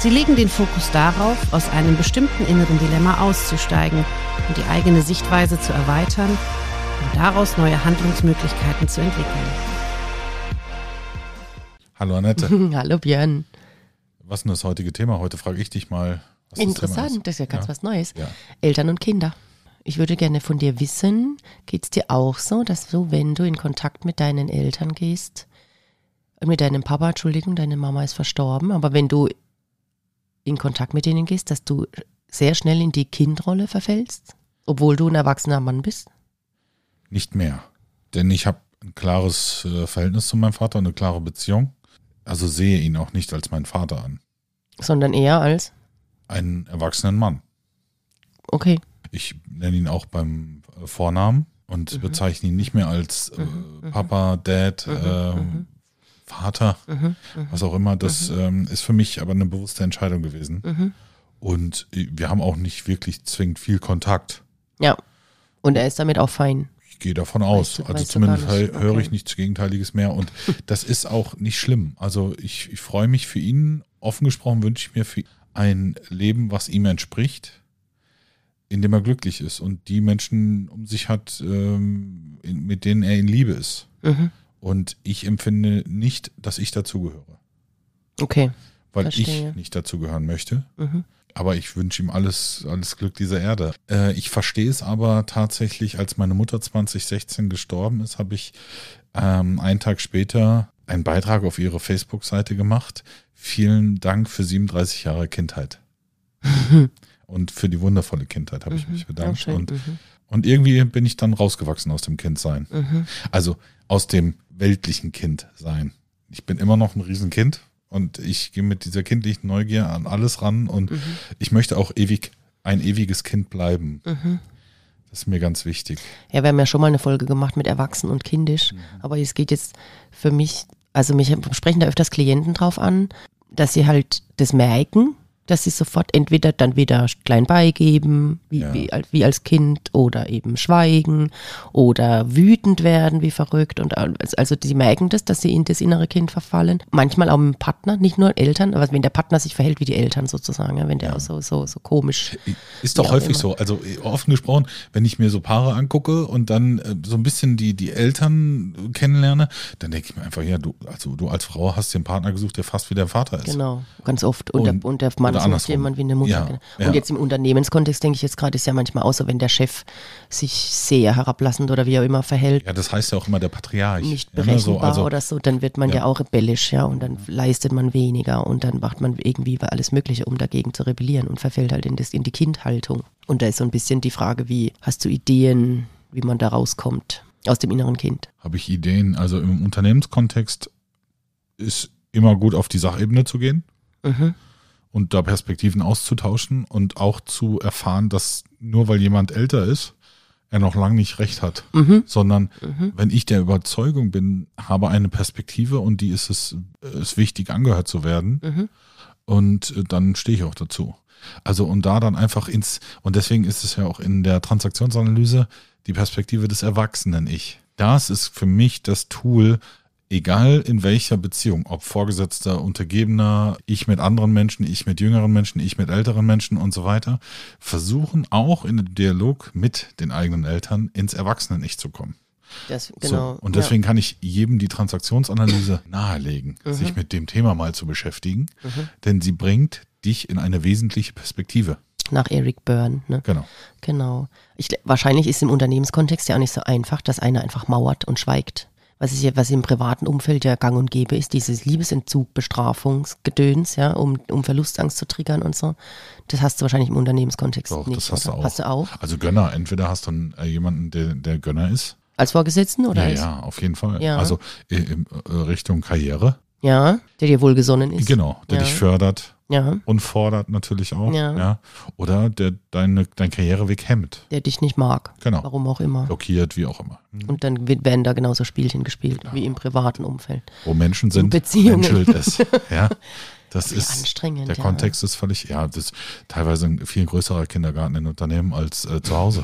Sie legen den Fokus darauf, aus einem bestimmten inneren Dilemma auszusteigen und die eigene Sichtweise zu erweitern und daraus neue Handlungsmöglichkeiten zu entwickeln. Hallo Annette. Hallo Björn. Was ist denn das heutige Thema? Heute frage ich dich mal. Was Interessant, das, das ist ja ganz Ja. was Neues. Ja. Eltern und Kinder. Ich würde gerne von dir wissen, geht es dir auch so, dass du, wenn du in Kontakt mit deinen Eltern gehst, mit deinem Papa, Entschuldigung, deine Mama ist verstorben, aber wenn du in Kontakt mit denen gehst, dass du sehr schnell in die Kindrolle verfällst, obwohl du ein erwachsener Mann bist? Nicht mehr. Denn ich habe ein klares äh, Verhältnis zu meinem Vater und eine klare Beziehung. Also sehe ihn auch nicht als meinen Vater an. Sondern eher als, Einen erwachsenen Mann. okay, Ich nenne ihn auch beim äh, Vornamen und bezeichne ihn nicht mehr als äh, Papa, Dad, ähm, Vater, was auch immer. Das ähm, ist für mich aber eine bewusste Entscheidung gewesen. Und äh, wir haben auch nicht wirklich zwingend viel Kontakt. ja. Und er ist damit auch fein. Ich gehe davon aus. du- also weißt du zumindest gar nicht. hö- höre Okay. ich nichts Gegenteiliges mehr. Und das ist auch nicht schlimm. Also ich, ich freue mich für ihn. Offen gesprochen wünsche ich mir für ein Leben, was ihm entspricht, in dem er glücklich ist und die Menschen um sich hat, ähm, in, mit denen er in Liebe ist. Mhm. Und ich empfinde nicht, dass ich dazugehöre, Okay. weil Verstehe. ich nicht dazugehören möchte. Mhm. Aber ich wünsche ihm alles, alles Glück dieser Erde. Äh, ich verstehe es aber tatsächlich, als meine Mutter 2016 gestorben ist, habe ich ähm, einen Tag später einen Beitrag auf ihre Facebook-Seite gemacht. Vielen Dank für 37 Jahre Kindheit. Und für die wundervolle Kindheit habe ich mich Auch bedankt. schön. Und, Mhm. Und irgendwie bin ich dann rausgewachsen aus dem Kindsein. Mhm. Also aus dem weltlichen Kindsein. Ich bin immer noch ein Riesenkind und ich gehe mit dieser kindlichen Neugier an alles ran und Mhm. ich möchte auch ewig ein ewiges Kind bleiben. Mhm. Das ist mir ganz wichtig. Ja, wir haben ja schon mal eine Folge gemacht mit Erwachsen und Kindisch, Mhm. aber es geht jetzt für mich, also mich sprechen da öfters Klienten drauf an, dass sie halt das merken, dass sie sofort entweder dann wieder klein beigeben, wie, Ja. wie, als- wie als Kind, oder eben schweigen oder wütend werden wie verrückt. Und als- also die merken das, dass sie in das innere Kind verfallen. Manchmal auch mit dem Partner, nicht nur Eltern, aber wenn der Partner sich verhält wie die Eltern sozusagen, ja, wenn der auch so, so, so komisch Ist doch häufig so. Also äh, offen gesprochen, wenn ich mir so Paare angucke und dann äh, so ein bisschen die, die Eltern äh, kennenlerne, dann denke ich mir einfach, ja, du, also du als Frau hast einen Partner gesucht, der fast wie der Vater ist. Genau, ganz oft. Und, Und- der, und der Mann oder andersrum. jemand wie eine Mutter. Ja, genau. ja. Und jetzt im Unternehmenskontext denke ich jetzt gerade, ist ja manchmal auch so, wenn der Chef sich sehr herablassend oder wie auch immer verhält, Ja, das heißt ja auch immer der Patriarch. nicht ja, ne, berechenbar so, also, oder so, dann wird man ja. Ja. auch rebellisch, ja, und dann leistet man weniger und dann macht man irgendwie alles Mögliche, um dagegen zu rebellieren und verfällt halt in, das, in die Kindhaltung. Und da ist so ein bisschen die Frage, wie hast du Ideen, wie man da rauskommt aus dem inneren Kind? habe ich Ideen. Also im Unternehmenskontext ist immer gut auf die Sachebene zu gehen Mhm. Und da Perspektiven auszutauschen und auch zu erfahren, dass nur weil jemand älter ist, er noch lange nicht recht hat, Mhm. sondern wenn ich der Überzeugung bin, habe eine Perspektive und die ist es ist wichtig angehört zu werden Mhm. und äh, dann stehe ich auch dazu. Also und da dann einfach ins und deswegen ist es ja auch in der Transaktionsanalyse die Perspektive des Erwachsenen Ich. Das ist für mich das Tool, egal in welcher Beziehung, ob Vorgesetzter, Untergebener, ich mit anderen Menschen, ich mit jüngeren Menschen, ich mit älteren Menschen und so weiter, versuchen auch in den Dialog mit den eigenen Eltern ins Erwachsenen-Ich zu kommen. Das, genau. So, und deswegen kann ich jedem die Transaktionsanalyse nahelegen, sich mit dem Thema mal zu beschäftigen, denn sie bringt dich in eine wesentliche Perspektive. ja, nach Eric Byrne. Ne? Genau. Genau. Ich, wahrscheinlich ist im Unternehmenskontext ja auch nicht so einfach, dass einer einfach mauert und schweigt. Was, ist ja, was im privaten Umfeld ja gang und gäbe ist, dieses Liebesentzug, Bestrafungsgedöns, ja, um, um Verlustangst zu triggern und so. Das hast du wahrscheinlich im Unternehmenskontext Doch, nicht. das hast oder? du auch. Hast du auch? Also Gönner, entweder hast du äh, jemanden, der, der Gönner ist. Als Vorgesetzten oder Ja, als? ja, auf jeden Fall. Ja. Also äh, in äh, Richtung Karriere. Ja, der dir wohlgesonnen ist. Genau, der Ja. dich fördert Ja, und fordert natürlich auch. Ja. Oder der deine, dein Karriereweg hemmt, der dich nicht mag. Genau. Warum auch immer. blockiert, wie auch immer. Und dann werden da genauso Spielchen gespielt wie im privaten Umfeld. Wo Menschen sind, Beziehungen. menschelt es. Ja. Das ist anstrengend, der ja. Kontext ist völlig, ja, das ist teilweise ein viel größerer Kindergarten in Unternehmen als äh, zu Hause.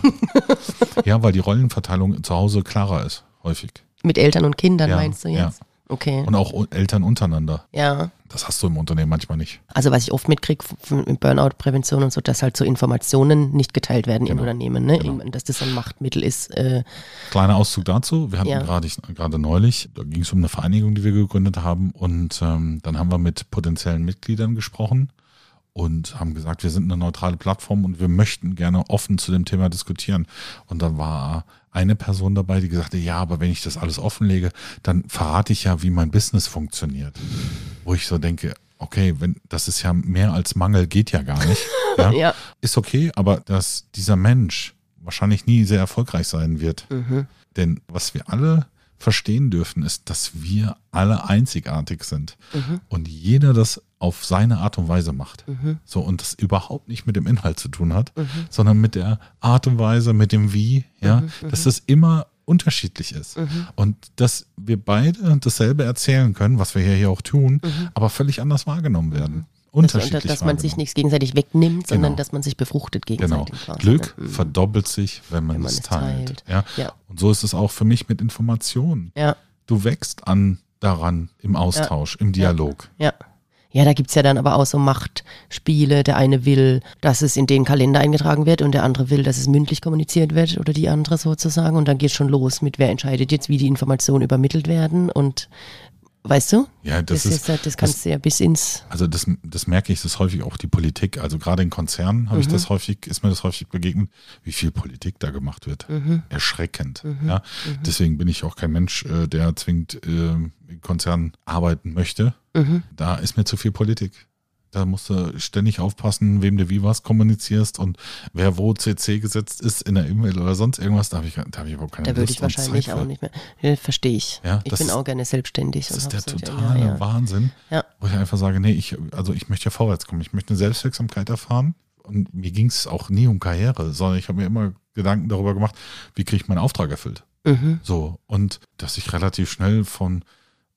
ja, weil die Rollenverteilung zu Hause klarer ist, häufig. Mit Eltern und Kindern Ja, meinst du ja. Okay. Und auch Eltern untereinander. ja. Das hast du im Unternehmen manchmal nicht. Also was ich oft mitkriege in Burnout-Prävention und so, dass halt so Informationen nicht geteilt werden im Genau. Unternehmen, ne? Genau. dass das ein Machtmittel ist. Äh, Kleiner Auszug dazu. Wir hatten Ja. gerade gerade neulich, da ging es um eine Vereinigung, die wir gegründet haben. Und ähm, dann haben wir mit potenziellen Mitgliedern gesprochen und haben gesagt, wir sind eine neutrale Plattform und wir möchten gerne offen zu dem Thema diskutieren. Und dann war eine Person dabei, die gesagt hat, ja, aber wenn ich das alles offenlege, dann verrate ich ja, wie mein Business funktioniert. Wo ich so denke, okay, wenn das ist ja mehr als Mangel, geht ja gar nicht. Ja? ja. Ist okay, aber dass dieser Mensch wahrscheinlich nie sehr erfolgreich sein wird. Mhm. Denn was wir alle verstehen dürfen, ist, dass wir alle einzigartig sind Mhm. und jeder das auf seine Art und Weise macht. Mhm. So und das überhaupt nicht mit dem Inhalt zu tun hat, sondern mit der Art und Weise, mit dem Wie, ja, Mhm. dass es immer unterschiedlich ist und dass wir beide dasselbe erzählen können, was wir hier, hier auch tun, aber völlig anders wahrgenommen werden. Dass, Unterschiedlich dass man sich nichts gegenseitig wegnimmt, sondern Genau. dass man sich befruchtet Genau. gegenseitig. quasi, Glück? Mhm. verdoppelt sich, wenn man, Wenn man es es teilt. teilt. Ja? Ja. Und so ist es auch für mich mit Informationen. Ja, Du wächst an daran im Austausch, im Dialog. ja. Ja, da gibt's ja dann aber auch so Machtspiele. Der eine will, dass es in den Kalender eingetragen wird und der andere will, dass es mündlich kommuniziert wird oder die andere sozusagen. Und dann geht's schon los mit, wer entscheidet jetzt, wie die Informationen übermittelt werden. Und weißt du? Ja, das, Das, ist, ist, ja- das kannst du ja bis ins. also das, das merke ich, das ist häufig auch die Politik. Also gerade in Konzernen habe ich Mhm. das häufig, ist mir das häufig begegnet, wie viel Politik da gemacht wird. Mhm. Erschreckend. Ja? Deswegen bin ich auch kein Mensch, äh, der zwingend äh, in Konzernen arbeiten möchte. Mhm. Da ist mir zu viel Politik. Da musst du ständig aufpassen, wem du wie was kommunizierst und wer wo CC gesetzt ist in der E-Mail oder sonst irgendwas. Da habe ich, da habe ich überhaupt keine Da würde Lust ich und wahrscheinlich auch nicht mehr. Ja, verstehe ich. Ja, ich bin auch gerne selbstständig. Das ist der hab totale ja. Wahnsinn, Ja. wo ich einfach sage, nee, ich, also ich möchte ja vorwärts kommen. Ich möchte eine Selbstwirksamkeit erfahren. Und mir ging es auch nie um Karriere, sondern ich habe mir immer Gedanken darüber gemacht, wie kriege ich meinen Auftrag erfüllt. Mhm. So. Und dass ich relativ schnell von,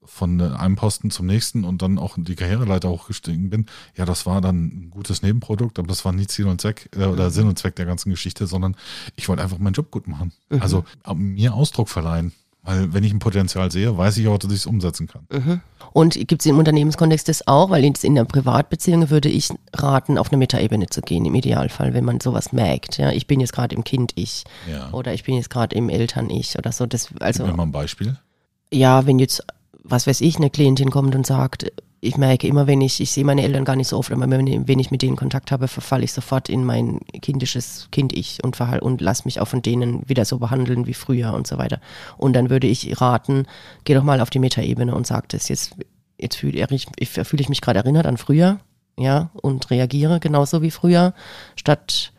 von einem Posten zum nächsten und dann auch in die Karriereleiter hochgestiegen bin, ja, das war dann ein gutes Nebenprodukt, aber das war nie Ziel und Zweck äh, oder Sinn und Zweck der ganzen Geschichte, sondern ich wollte einfach meinen Job gut machen. Also äh, mir Ausdruck verleihen. Weil wenn ich ein Potenzial sehe, weiß ich auch, dass ich es umsetzen kann. Mhm. Und gibt es im Unternehmenskontext das auch? Weil in der Privatbeziehung würde ich raten, auf eine Metaebene zu gehen, im Idealfall, wenn man sowas merkt. Ja, ich bin jetzt gerade im Kind-Ich Ja. oder ich bin jetzt gerade im Eltern-Ich oder so. Das, also, Gib mir mal ein Beispiel. ja, wenn jetzt, was weiß ich, eine Klientin kommt und sagt, ich merke immer, wenn ich, ich sehe meine Eltern gar nicht so oft, aber wenn, wenn ich mit denen Kontakt habe, verfalle ich sofort in mein kindisches Kind-Ich und, und lass mich auch von denen wieder so behandeln wie früher und so weiter. Und dann würde ich raten, geh doch mal auf die Metaebene und sag das jetzt, jetzt fühle ich, ich, fühle ich mich gerade erinnert an früher, ja, und reagiere genauso wie früher, statt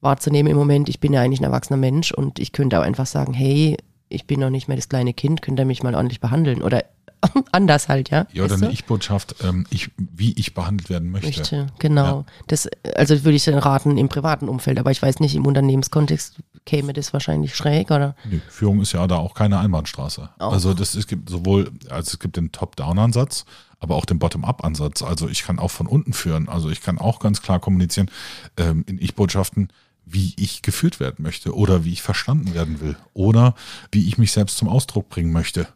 wahrzunehmen im Moment, ich bin ja eigentlich ein erwachsener Mensch und ich könnte auch einfach sagen, hey, ich bin noch nicht mehr das kleine Kind, könnt ihr mich mal ordentlich behandeln oder anders halt, ja. Ja, oder eine? Ich-Botschaft, ähm, ich, wie ich behandelt werden möchte. Möchte, genau. Das, also würde ich dann raten im privaten Umfeld, aber ich weiß nicht, im Unternehmenskontext käme das wahrscheinlich schräg oder? Nee, Führung ist ja da auch keine Einbahnstraße. Auch. Also das, es gibt sowohl, also es gibt den Top-Down-Ansatz, aber auch den Bottom-Up-Ansatz. Also ich kann auch von unten führen. Also ich kann auch ganz klar kommunizieren ähm, in Ich-Botschaften, wie ich geführt werden möchte oder wie ich verstanden werden will oder wie ich mich selbst zum Ausdruck bringen möchte.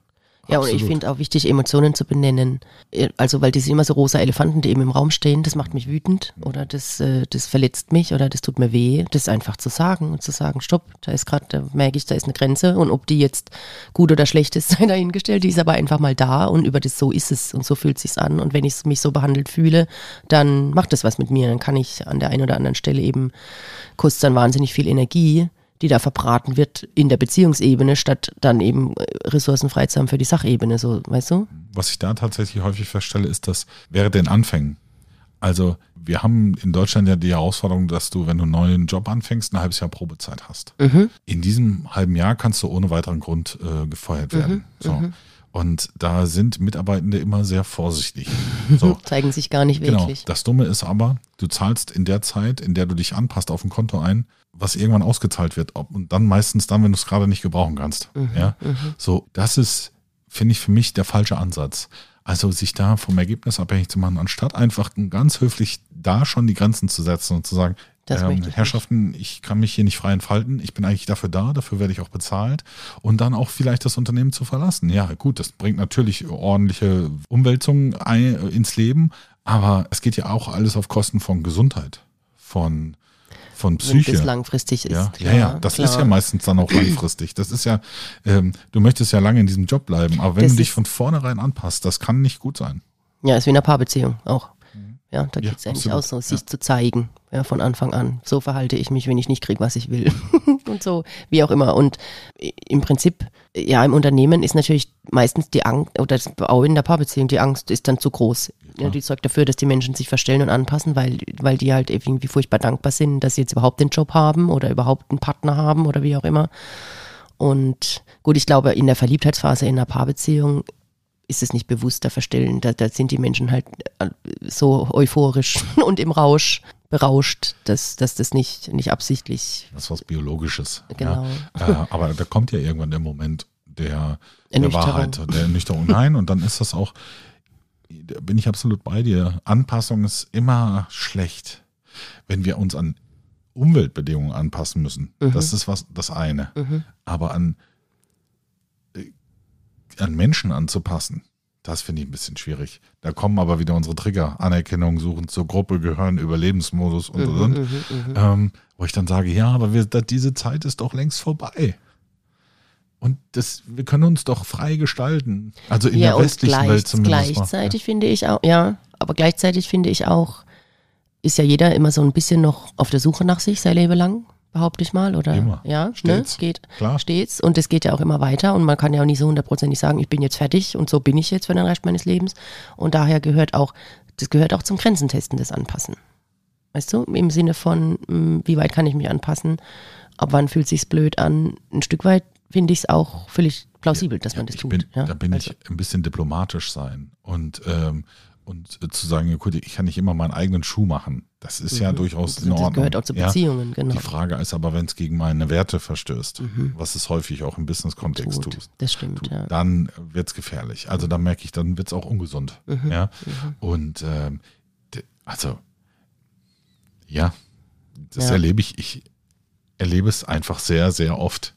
Ja, und ich Absolut. finde auch wichtig, Emotionen zu benennen. Äh, Also, weil die sind immer so rosa Elefanten, die eben im Raum stehen, das macht mich wütend oder das, äh, das verletzt mich oder das tut mir weh. Das einfach zu sagen und zu sagen, stopp, da ist gerade, da merke ich, da ist eine Grenze und ob die jetzt gut oder schlecht ist, sei dahingestellt, die ist aber einfach mal da und über das so ist es und so fühlt sich's an und wenn ich mich so behandelt fühle, dann macht das was mit mir, dann kann ich an der einen oder anderen Stelle eben, kostet dann wahnsinnig viel Energie, die da verbraten wird in der Beziehungsebene, statt dann eben äh, Ressourcen frei zu haben für die Sachebene, so, weißt du? was ich da tatsächlich häufig feststelle, ist, dass während den Anfängen, also wir haben in Deutschland ja die Herausforderung, dass du, wenn du einen neuen Job anfängst, ein halbes Jahr Probezeit hast. Mhm. In diesem halben Jahr kannst du ohne weiteren Grund äh, gefeuert werden. so. Und da sind Mitarbeitende immer sehr vorsichtig. So. Zeigen sich gar nicht Genau. wirklich. Das Dumme ist aber, du zahlst in der Zeit, in der du dich anpasst auf ein Konto ein, was irgendwann ausgezahlt wird. Ob- Und dann meistens dann, wenn du es gerade nicht gebrauchen kannst. Mhm, Ja. So, das ist, finde ich, für mich der falsche Ansatz. Also sich da vom Ergebnis abhängig zu machen, anstatt einfach ganz höflich da schon die Grenzen zu setzen und zu sagen, ähm, ich Herrschaften, ich kann mich hier nicht frei entfalten, ich bin eigentlich dafür da, dafür werde ich auch bezahlt und dann auch vielleicht das Unternehmen zu verlassen. Ja, gut, das bringt natürlich ordentliche Umwälzungen ein, ins Leben, aber es geht ja auch alles auf Kosten von Gesundheit, von, von Wenn Psyche. das langfristig ist. Ja, klar, ja, ja, das klar. ist ja meistens dann auch langfristig. Das ist ja, ähm, du möchtest ja lange in diesem Job bleiben, aber wenn Das du dich von vornherein anpasst, das kann nicht gut sein. Ja, ist wie in einer Paarbeziehung auch. Ja, da Mhm. Ja, geht es eigentlich absolut. auch so, sich zu zeigen, ja, von Anfang an. So verhalte ich mich, wenn ich nicht kriege, was ich will. und so, wie auch immer. Und i- im Prinzip, ja, im Unternehmen ist natürlich meistens die Angst, oder auch in der Paarbeziehung, die Angst ist dann zu groß. Ja, die sorgt dafür, dass die Menschen sich verstellen und anpassen, weil, weil die halt irgendwie furchtbar dankbar sind, dass sie jetzt überhaupt den Job haben oder überhaupt einen Partner haben oder wie auch immer. Und gut, ich glaube, in der Verliebtheitsphase in einer Paarbeziehung ist es nicht bewusst, da verstellen, da, da sind die Menschen halt äh, so euphorisch und im Rausch berauscht, dass, dass das nicht, nicht absichtlich Das ist was Biologisches. Genau. Ja. Äh, aber da kommt ja irgendwann der Moment der, der. Wahrheit, der Ernüchterung. Nein, und dann ist das auch, da bin ich absolut bei dir. Anpassung ist immer schlecht, wenn wir uns an Umweltbedingungen anpassen müssen. Mhm. Das ist was das eine. Aber an, äh, an Menschen anzupassen, das finde ich ein bisschen schwierig. Da kommen aber wieder unsere Trigger, Anerkennung suchen, zur Gruppe gehören, Überlebensmodus und und und. Ähm, wo ich dann sage, ja, aber wir, da, diese Zeit ist doch längst vorbei. Und das, wir können uns doch frei gestalten. Also in ja, der westlichen gleich, Welt zumindest. mal. gleichzeitig finde ich auch, ja, aber gleichzeitig finde ich auch, ist ja jeder immer so ein bisschen noch auf der Suche nach sich, sein Leben lang, behaupte ich mal, oder? Immer. Ja, Stets. Ne? geht Klar. stets und es geht ja auch immer weiter und man kann ja auch nicht so hundertprozentig sagen, ich bin jetzt fertig und so bin ich jetzt für den Rest meines Lebens und daher gehört auch, das gehört auch zum Grenzentesten des Anpassen. Weißt du, im Sinne von, mh, wie weit kann ich mich anpassen, ab wann fühlt sich's blöd an, ein Stück weit finde ich es auch völlig plausibel, dass man das tut. Bin, ja? Da bin also, ich ein bisschen diplomatisch sein und, ähm, und äh, zu sagen, ja, gut, ich kann nicht immer meinen eigenen Schuh machen. Das ist ja durchaus in Mhm. das Ordnung. gehört auch zu ja. Beziehungen, genau. Die Frage ist aber, wenn es gegen meine Werte verstößt, was es häufig auch im Business-Kontext Tut. Das stimmt, tut, ja. dann wird es gefährlich. Also dann merke ich, dann wird es auch ungesund. Mhm. Ja? Und ähm, d- also ja, das Ja. erlebe ich. Ich erlebe es einfach sehr, sehr oft.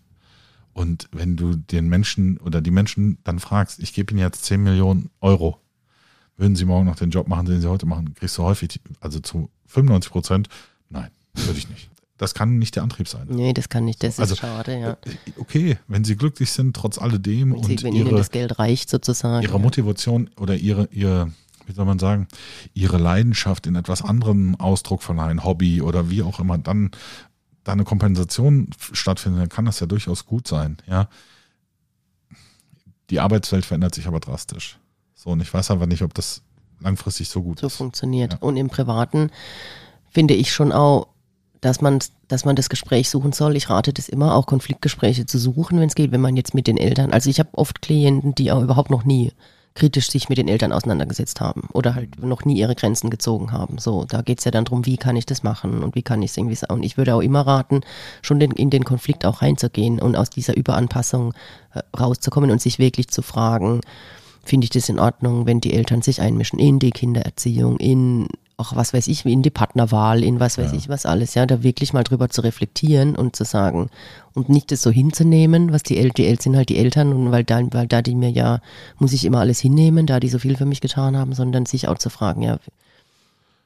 Und wenn du den Menschen oder die Menschen dann fragst, ich gebe ihnen jetzt 10 Millionen Euro, würden sie morgen noch den Job machen, den sie heute machen, kriegst du häufig, also zu 95 Prozent, nein, würde ich nicht. Das kann nicht der Antrieb sein. Nee, das kann nicht, das Also, ist schade, ja. Äh, Okay, wenn sie glücklich sind, trotz alledem Wenn, sie, und wenn ihnen ihre, das Geld reicht sozusagen. ihre ja. Motivation oder ihre, ihre, wie soll man sagen, ihre Leidenschaft in etwas anderem Ausdruck verleihen, Hobby oder wie auch immer, dann da eine Kompensation stattfindet, dann kann das ja durchaus gut sein, ja. Die Arbeitswelt verändert sich aber drastisch. So, und ich weiß aber nicht, ob das langfristig so gut so ist. funktioniert. Ja. Und im Privaten finde ich schon auch, dass man, dass man das Gespräch suchen soll. Ich rate das immer, auch Konfliktgespräche zu suchen, wenn es geht, wenn man jetzt mit den Eltern, also ich habe oft Klienten, die auch überhaupt noch nie kritisch sich mit den Eltern auseinandergesetzt haben oder halt noch nie ihre Grenzen gezogen haben. So, da geht's ja dann drum, wie kann ich das machen und wie kann ich es irgendwie sagen. Und ich würde auch immer raten, schon den, in den Konflikt auch reinzugehen und aus dieser Überanpassung äh, rauszukommen und sich wirklich zu fragen, finde ich das in Ordnung, wenn die Eltern sich einmischen in die Kindererziehung, in auch was weiß ich, in die Partnerwahl, in was weiß ich was alles, ja, da wirklich mal drüber zu reflektieren und zu sagen und nicht das so hinzunehmen, was die Eltern, die Eltern sind halt die Eltern und weil da, weil da die mir ja, muss ich immer alles hinnehmen, da die so viel für mich getan haben, sondern sich auch zu fragen, ja,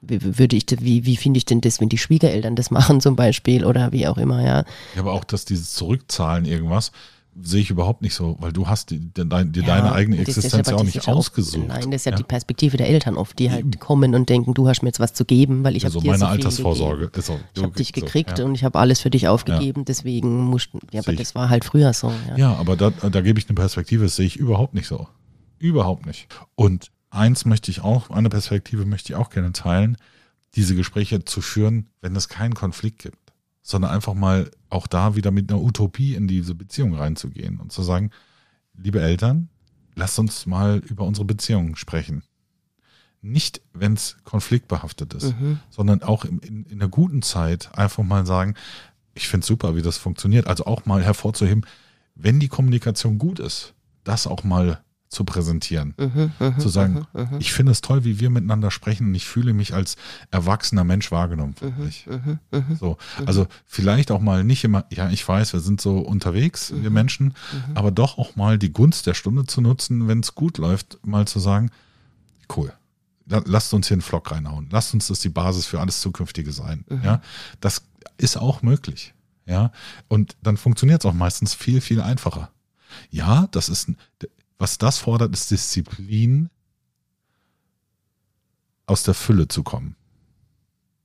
wie, würde ich, wie, wie finde ich denn das, wenn die Schwiegereltern das machen zum Beispiel oder wie auch immer, ja. Ja, aber auch, dass dieses Zurückzahlen irgendwas, sehe ich überhaupt nicht so, weil du hast die, die, die Ja, deine eigene Existenz ja auch nicht ausgesucht. Nein, das ist ja, ja. die Perspektive der Eltern oft, die halt kommen und denken, du hast mir jetzt was zu geben, weil ich Also habe dir meine so Altersvorsorge ist auch. Ich habe dich so, gekriegt ja. und ich habe alles für dich aufgegeben, deswegen mussten, ja, aber das war halt früher so. Ja. Ja, aber da, da gebe ich eine Perspektive, das sehe ich überhaupt nicht so. Überhaupt nicht. Und eins möchte ich auch, eine Perspektive möchte ich auch gerne teilen, diese Gespräche zu führen, wenn es keinen Konflikt gibt, sondern einfach mal auch da wieder mit einer Utopie in diese Beziehung reinzugehen und zu sagen, liebe Eltern, lass uns mal über unsere Beziehungen sprechen. Nicht, wenn es konfliktbehaftet ist, Mhm. sondern auch in, in, in einer guten Zeit einfach mal sagen, ich finde super, wie das funktioniert. Also auch mal hervorzuheben, wenn die Kommunikation gut ist, das auch mal zu präsentieren. Mhm, mhm, zu sagen, mhm, mhm, ich finde es toll, wie wir miteinander sprechen und ich fühle mich als erwachsener Mensch wahrgenommen mhm, mhm. So, also vielleicht auch mal nicht immer, ja, ich weiß, wir sind so unterwegs, wir Menschen, aber doch auch mal die Gunst der Stunde zu nutzen, wenn es gut läuft, mal zu sagen, cool, la- lasst uns hier einen Flock reinhauen, lasst uns das die Basis für alles Zukünftige sein. Ja, das ist auch möglich. Ja, und dann funktioniert es auch meistens viel, viel einfacher. Ja, das ist, ein- was das fordert, ist Disziplin, aus der Fülle zu kommen.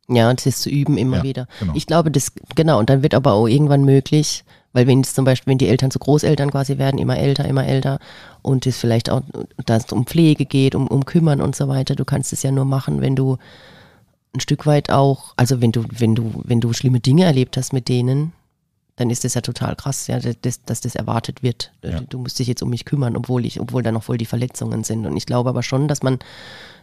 Ja, und das ist zu üben immer Ja, wieder. genau. Ich glaube, das, genau, und dann wird aber auch irgendwann möglich, weil wenn jetzt zum Beispiel, wenn die Eltern zu Großeltern quasi werden, immer älter, immer älter, und es vielleicht auch, dass es um Pflege geht, um, um Kümmern und so weiter, du kannst es ja nur machen, wenn du ein Stück weit auch, also wenn du, wenn du, wenn du schlimme Dinge erlebt hast mit denen, dann ist das ja total krass, ja, dass, dass das erwartet wird. Ja. Du musst dich jetzt um mich kümmern, obwohl ich, obwohl da noch voll die Verletzungen sind. Und ich glaube aber schon, dass man,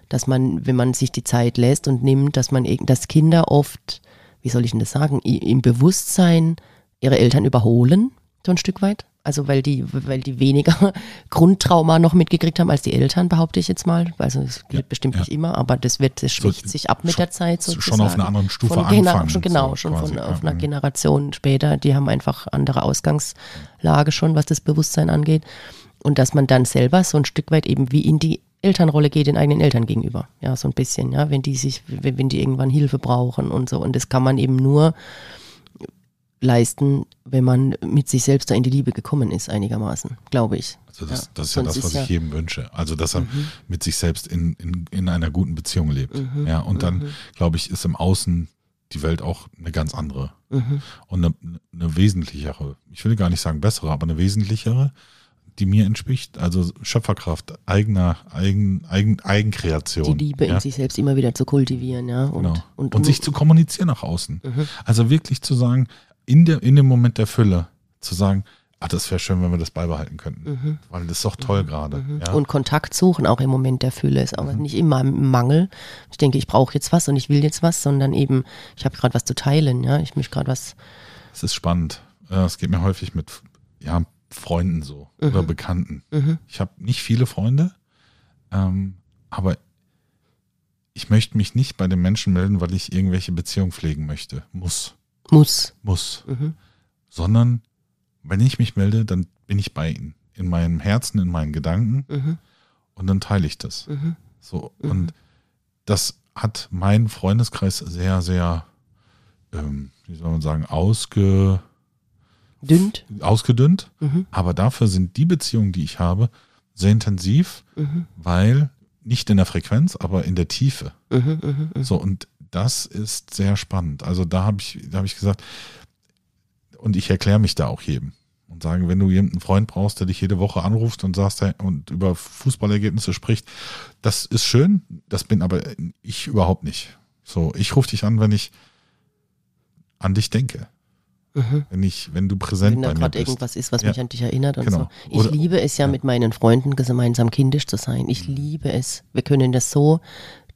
dass man, wenn man sich die Zeit lässt und nimmt, dass man, dass Kinder oft, wie soll ich denn das sagen, im Bewusstsein ihre Eltern überholen, so ein Stück weit. Also weil die, weil die weniger Grundtrauma noch mitgekriegt haben als die Eltern, behaupte ich jetzt mal. Also es wird Ja, bestimmt ja. nicht immer, aber das wird, das So, schwächt sich ab mit schon- der Zeit schon sozusagen. auf einer anderen Stufe von anfangen, Schon genau, so schon quasi, von ja, auf einer mhm. Generation später. Die haben einfach andere Ausgangslage schon, was das Bewusstsein angeht. Und dass man dann selber so ein Stück weit eben wie in die Elternrolle geht, den eigenen Eltern gegenüber. Ja, so ein bisschen, ja, wenn die sich, wenn die irgendwann Hilfe brauchen und so. Und das kann man eben nur leisten, wenn man mit sich selbst da in die Liebe gekommen ist, einigermaßen, glaube ich. Also das, Ja, das ist ja sonst das, was ich ja- jedem wünsche. Also dass er Mhm. mit sich selbst in, in, in einer guten Beziehung lebt. Mhm. Ja, und dann, glaube ich, ist im Außen die Welt auch eine ganz andere. Mhm. Und eine, eine wesentlichere, ich will gar nicht sagen bessere, aber eine wesentlichere, die mir entspricht. Also Schöpferkraft, eigener, eigen, eigen, Eigenkreation. Die Liebe ja? in sich selbst immer wieder zu kultivieren, ja. Und, Genau. und, Und, sich zu kommunizieren nach außen. Mhm. Also wirklich zu sagen, in, der, in dem Moment der Fülle, zu sagen, ah, das wäre schön, wenn wir das beibehalten könnten. Mhm. Weil das ist doch toll gerade. Ja? Und Kontakt suchen, auch im Moment der Fülle, ist auch nicht immer im Mangel. Ich denke, ich brauche jetzt was und ich will jetzt was, sondern eben, ich habe gerade was zu teilen, ja. Ich möchte gerade was. Es ist spannend. Es geht mir häufig mit ja, Freunden so oder Bekannten. Mhm. Ich habe nicht viele Freunde, ähm, aber ich möchte mich nicht bei den Menschen melden, weil ich irgendwelche Beziehungen pflegen möchte. Muss. Muss. Muss. Mhm. Sondern wenn ich mich melde, dann bin ich bei ihnen. In meinem Herzen, in meinen Gedanken Mhm. und dann teile ich das. Mhm. So, und das hat mein Freundeskreis sehr, sehr, ähm, wie soll man sagen, ausge, Dünnt. ausgedünnt. Mhm. Aber dafür sind die Beziehungen, die ich habe, sehr intensiv, Mhm. weil nicht in der Frequenz, aber in der Tiefe. Mhm. Mhm. Mhm. So, und das ist sehr spannend. Also da habe ich, da habe ich gesagt, und ich erkläre mich da auch jedem und sage, wenn du jemanden Freund brauchst, der dich jede Woche anruft und sagst und über Fußballergebnisse spricht, das ist schön, das bin aber ich überhaupt nicht. So, ich rufe dich an, wenn ich an dich denke. Mhm. Wenn ich, wenn du präsent Wenn da bei mir gerade bist. irgendwas ist, was Ja. mich an dich erinnert und Genau. so. Ich Oder- liebe es ja, ja. mit meinen Freunden gemeinsam kindisch zu sein. Ich liebe es. Wir können das so,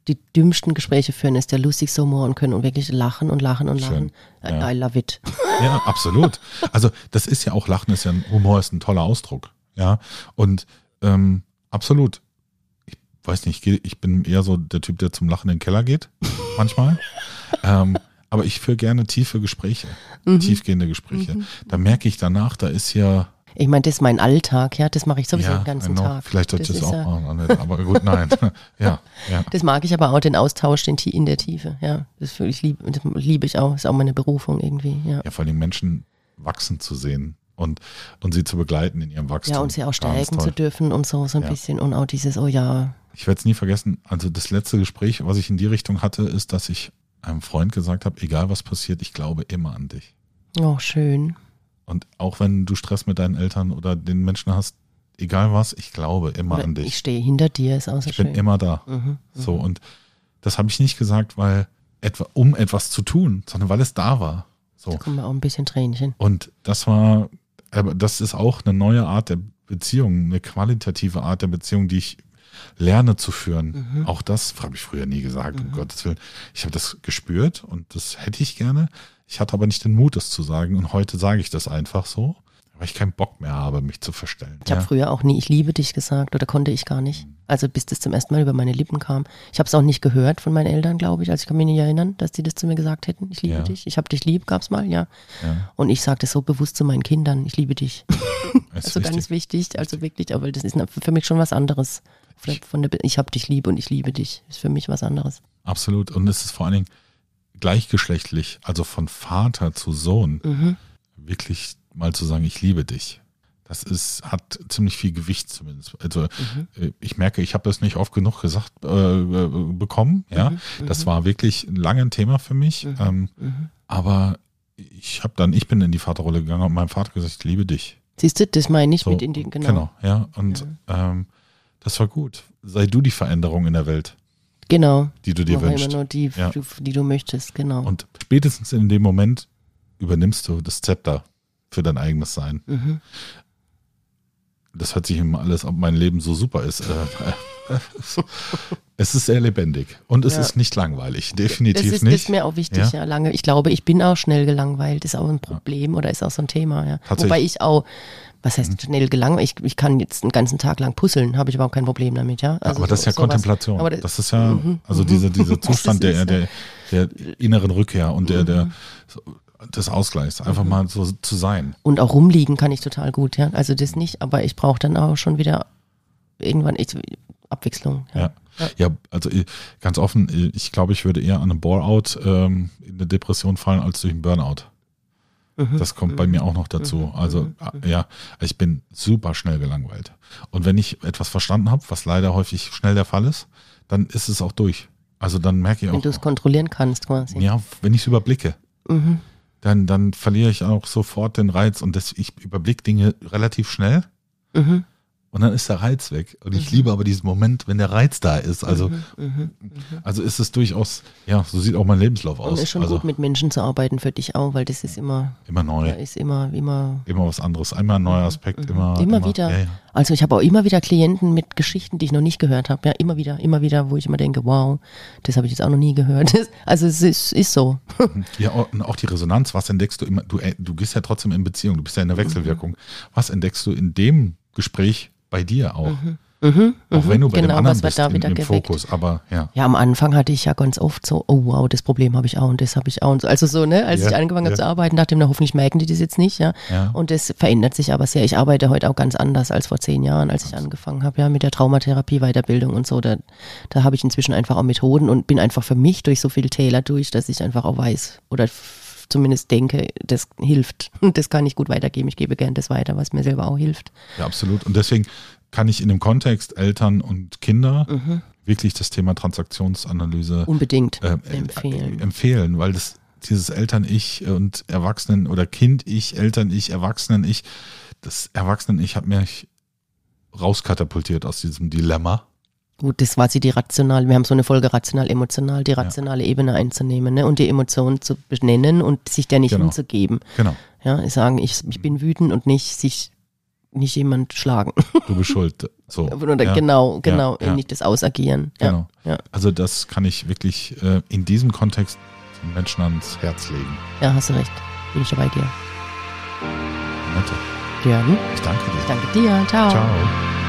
die dümmsten Gespräche führen, ist der lustigste Humor und können wirklich lachen und lachen und Schön. lachen. Ja. I love it. Ja, absolut. Also das ist ja auch Lachen, ist ja ein Humor ist ein toller Ausdruck. Ja. Und ähm, absolut. Ich weiß nicht, ich, ich bin eher so der Typ, der zum Lachen in den Keller geht, manchmal. ähm, aber ich führe gerne tiefe Gespräche, Mhm. tiefgehende Gespräche. Da merke ich danach, da ist ja. Ich meine, das ist mein Alltag, ja, das mache ich sowieso ja, den ganzen know. Tag. Vielleicht sollte ich das auch machen, Annette, aber gut, nein. ja, ja. Das mag ich aber auch, den Austausch den, in der Tiefe, ja. Das, ich lieb, das liebe ich auch, ist auch meine Berufung irgendwie, ja. Ja, vor allem Menschen wachsen zu sehen und, und sie zu begleiten in ihrem Wachstum. Ja, und sie auch stärken zu dürfen und so, so ein Ja. bisschen. Und auch dieses, oh ja, Ich werde es nie vergessen. Also das letzte Gespräch, was ich in die Richtung hatte, ist, dass ich einem Freund gesagt habe, egal was passiert, ich glaube immer an dich. oh, schön. Und auch wenn du Stress mit deinen Eltern oder den Menschen hast, egal was, ich glaube immer Oder an Ich dich. stehe hinter dir, ist auch so Ich schön. bin immer da. Mhm. So und das habe ich nicht gesagt, weil etwa um etwas zu tun, sondern weil es da war. So Da kommen wir auch ein bisschen Tränchen. und das war, aber das ist auch eine neue Art der Beziehung, eine qualitative Art der Beziehung, die ich lerne zu führen. Auch das habe ich früher nie gesagt, um Gottes Willen. Ich habe das gespürt und das hätte ich gerne. Ich hatte aber nicht den Mut, das zu sagen. Und heute sage ich das einfach so, weil ich keinen Bock mehr habe, mich zu verstellen. Ich habe früher auch nie ich liebe dich gesagt oder konnte ich gar nicht. Also bis das zum ersten Mal über meine Lippen kam. Ich habe es auch nicht gehört von meinen Eltern, glaube ich. Also ich kann mich nicht erinnern, dass die das zu mir gesagt hätten. Ich liebe Ja. dich. Ich habe dich lieb, gab's mal, ja. Ja, Und ich sage das so bewusst zu meinen Kindern. Ich liebe dich. ist Also wichtig. ganz wichtig. Also wirklich, aber das ist für mich schon was anderes. Der- Von der, ich habe dich lieb und ich liebe dich. Ist für mich was anderes. Absolut. Und es ist vor allen Dingen gleichgeschlechtlich, also von Vater zu Sohn, Mhm. wirklich mal zu sagen, ich liebe dich. Das ist, hat ziemlich viel Gewicht zumindest. Also Mhm. äh, ich merke, ich habe das nicht oft genug gesagt äh, äh, bekommen. Ja, Mhm. das war wirklich lange ein Thema für mich. Ähm, aber ich habe dann, ich bin in die Vaterrolle gegangen und meinem Vater gesagt, ich liebe dich. Siehst du, das meine ich So, mit in die, genau. ja. Und Ähm, das war gut. Sei du die Veränderung in der Welt, Genau. die du dir immer wünschst. nur die, Ja. die, die du möchtest, genau. Und spätestens in dem Moment übernimmst du das Zepter für dein eigenes Sein. Mhm. Das hört sich immer alles, ob mein Leben so super ist. Äh, es ist sehr lebendig und es Ja. ist nicht langweilig. Das Definitiv ist, nicht. das ist mir auch wichtig, Ja. ja. lange. Ich glaube, ich bin auch schnell gelangweilt, ist auch ein Problem oder ist auch so ein Thema, ja. Mhm. Wobei ich auch, was heißt schnell gelangweilt? Ich, ich kann jetzt einen ganzen Tag lang puzzeln, habe ich überhaupt kein Problem damit, ja. Also aber das ist ja. Kontemplation. Aber das ist ja, also dieser, dieser Zustand Das der, der, der inneren Rückkehr und der, der, Mhm. des Ausgleichs. Einfach mal so zu sein. Und auch rumliegen kann ich total gut, ja. Also das nicht, aber ich brauche dann auch schon wieder irgendwann ich, Abwechslung. Ja. Ja. Ja, also äh, ganz offen, äh, ich glaube, ich würde eher an einem Bore-out ähm, in eine Depression fallen als durch einen Burnout. Mhm. Das kommt bei mir auch noch dazu. Also äh, ja, ich bin super schnell gelangweilt. Und wenn ich etwas verstanden habe, was leider häufig schnell der Fall ist, dann ist es auch durch. Also dann merke ich Wenn auch, du es kontrollieren kannst quasi. ja, wenn ich es überblicke, Mhm. dann, dann verliere ich auch sofort den Reiz und das, ich überblicke Dinge relativ schnell Mhm. Und dann ist der Reiz weg. Und ich liebe aber diesen Moment, wenn der Reiz da ist. Also, Mhm. also ist es durchaus, ja, so sieht auch mein Lebenslauf Und aus. ist schon also gut mit Menschen zu arbeiten für dich auch, weil das ist immer, immer neu, ja, ist immer, immer immer was anderes. Einmal ein neuer Aspekt, immer, Mhm. Immer wieder. Ja, ja. Also ich habe auch immer wieder Klienten mit Geschichten, die ich noch nicht gehört habe. Ja, immer wieder, immer wieder, wo ich immer denke, wow, das habe ich jetzt auch noch nie gehört. Also es ist, ist so. Ja, und auch die Resonanz, was entdeckst du immer? Du, äh, du gehst ja trotzdem in Beziehung, du bist ja in der Mhm. Wechselwirkung. Was entdeckst du in dem Gespräch bei dir auch? Mhm, auch wenn du bei dem genau, anderen was wird bist da wieder im. Fokus, aber ja. Ja, am Anfang hatte ich ja ganz oft so, oh wow, das Problem habe ich auch und das habe ich auch und so. Also so, ne, als Ja, ich angefangen habe ja. zu arbeiten, dachte ich mir, hoffentlich merken die das jetzt nicht, ja. Ja. Und das verändert sich aber sehr. Ich arbeite heute auch ganz anders als vor zehn Jahren, als ich angefangen habe, ja, mit der Traumatherapie, Weiterbildung und so. Da, da habe ich inzwischen einfach auch Methoden und bin einfach für mich durch so viele Täler durch, dass ich einfach auch weiß oder zumindest denke, das hilft. Und das kann ich gut weitergeben. Ich gebe gern das weiter, was mir selber auch hilft. Ja, absolut. Und deswegen kann ich in dem Kontext Eltern und Kinder Mhm. wirklich das Thema Transaktionsanalyse Unbedingt äh, empfehlen. Äh, empfehlen, weil das dieses Eltern-Ich und Erwachsenen oder Kind-Ich, Eltern-Ich, Erwachsenen-Ich, das Erwachsenen-Ich hat mich rauskatapultiert aus diesem Dilemma. Gut, das war sie die rational. Wir haben so eine Folge rational-emotional, die rationale Ebene einzunehmen ne? und die Emotionen zu benennen und sich der nicht Genau. hinzugeben. Genau, Ja, sagen, ich, ich bin wütend und nicht sich nicht jemand schlagen. du bist schuld. So, Oder ja, genau, genau, ja. nicht das Ausagieren. Ja, Genau. ja. Also das kann ich wirklich äh, in diesem Kontext den Menschen ans Herz legen. ja, hast du recht. Bin ich ja bei dir. Nette. Björn, Ich danke dir. ich danke dir. Ciao. Ciao.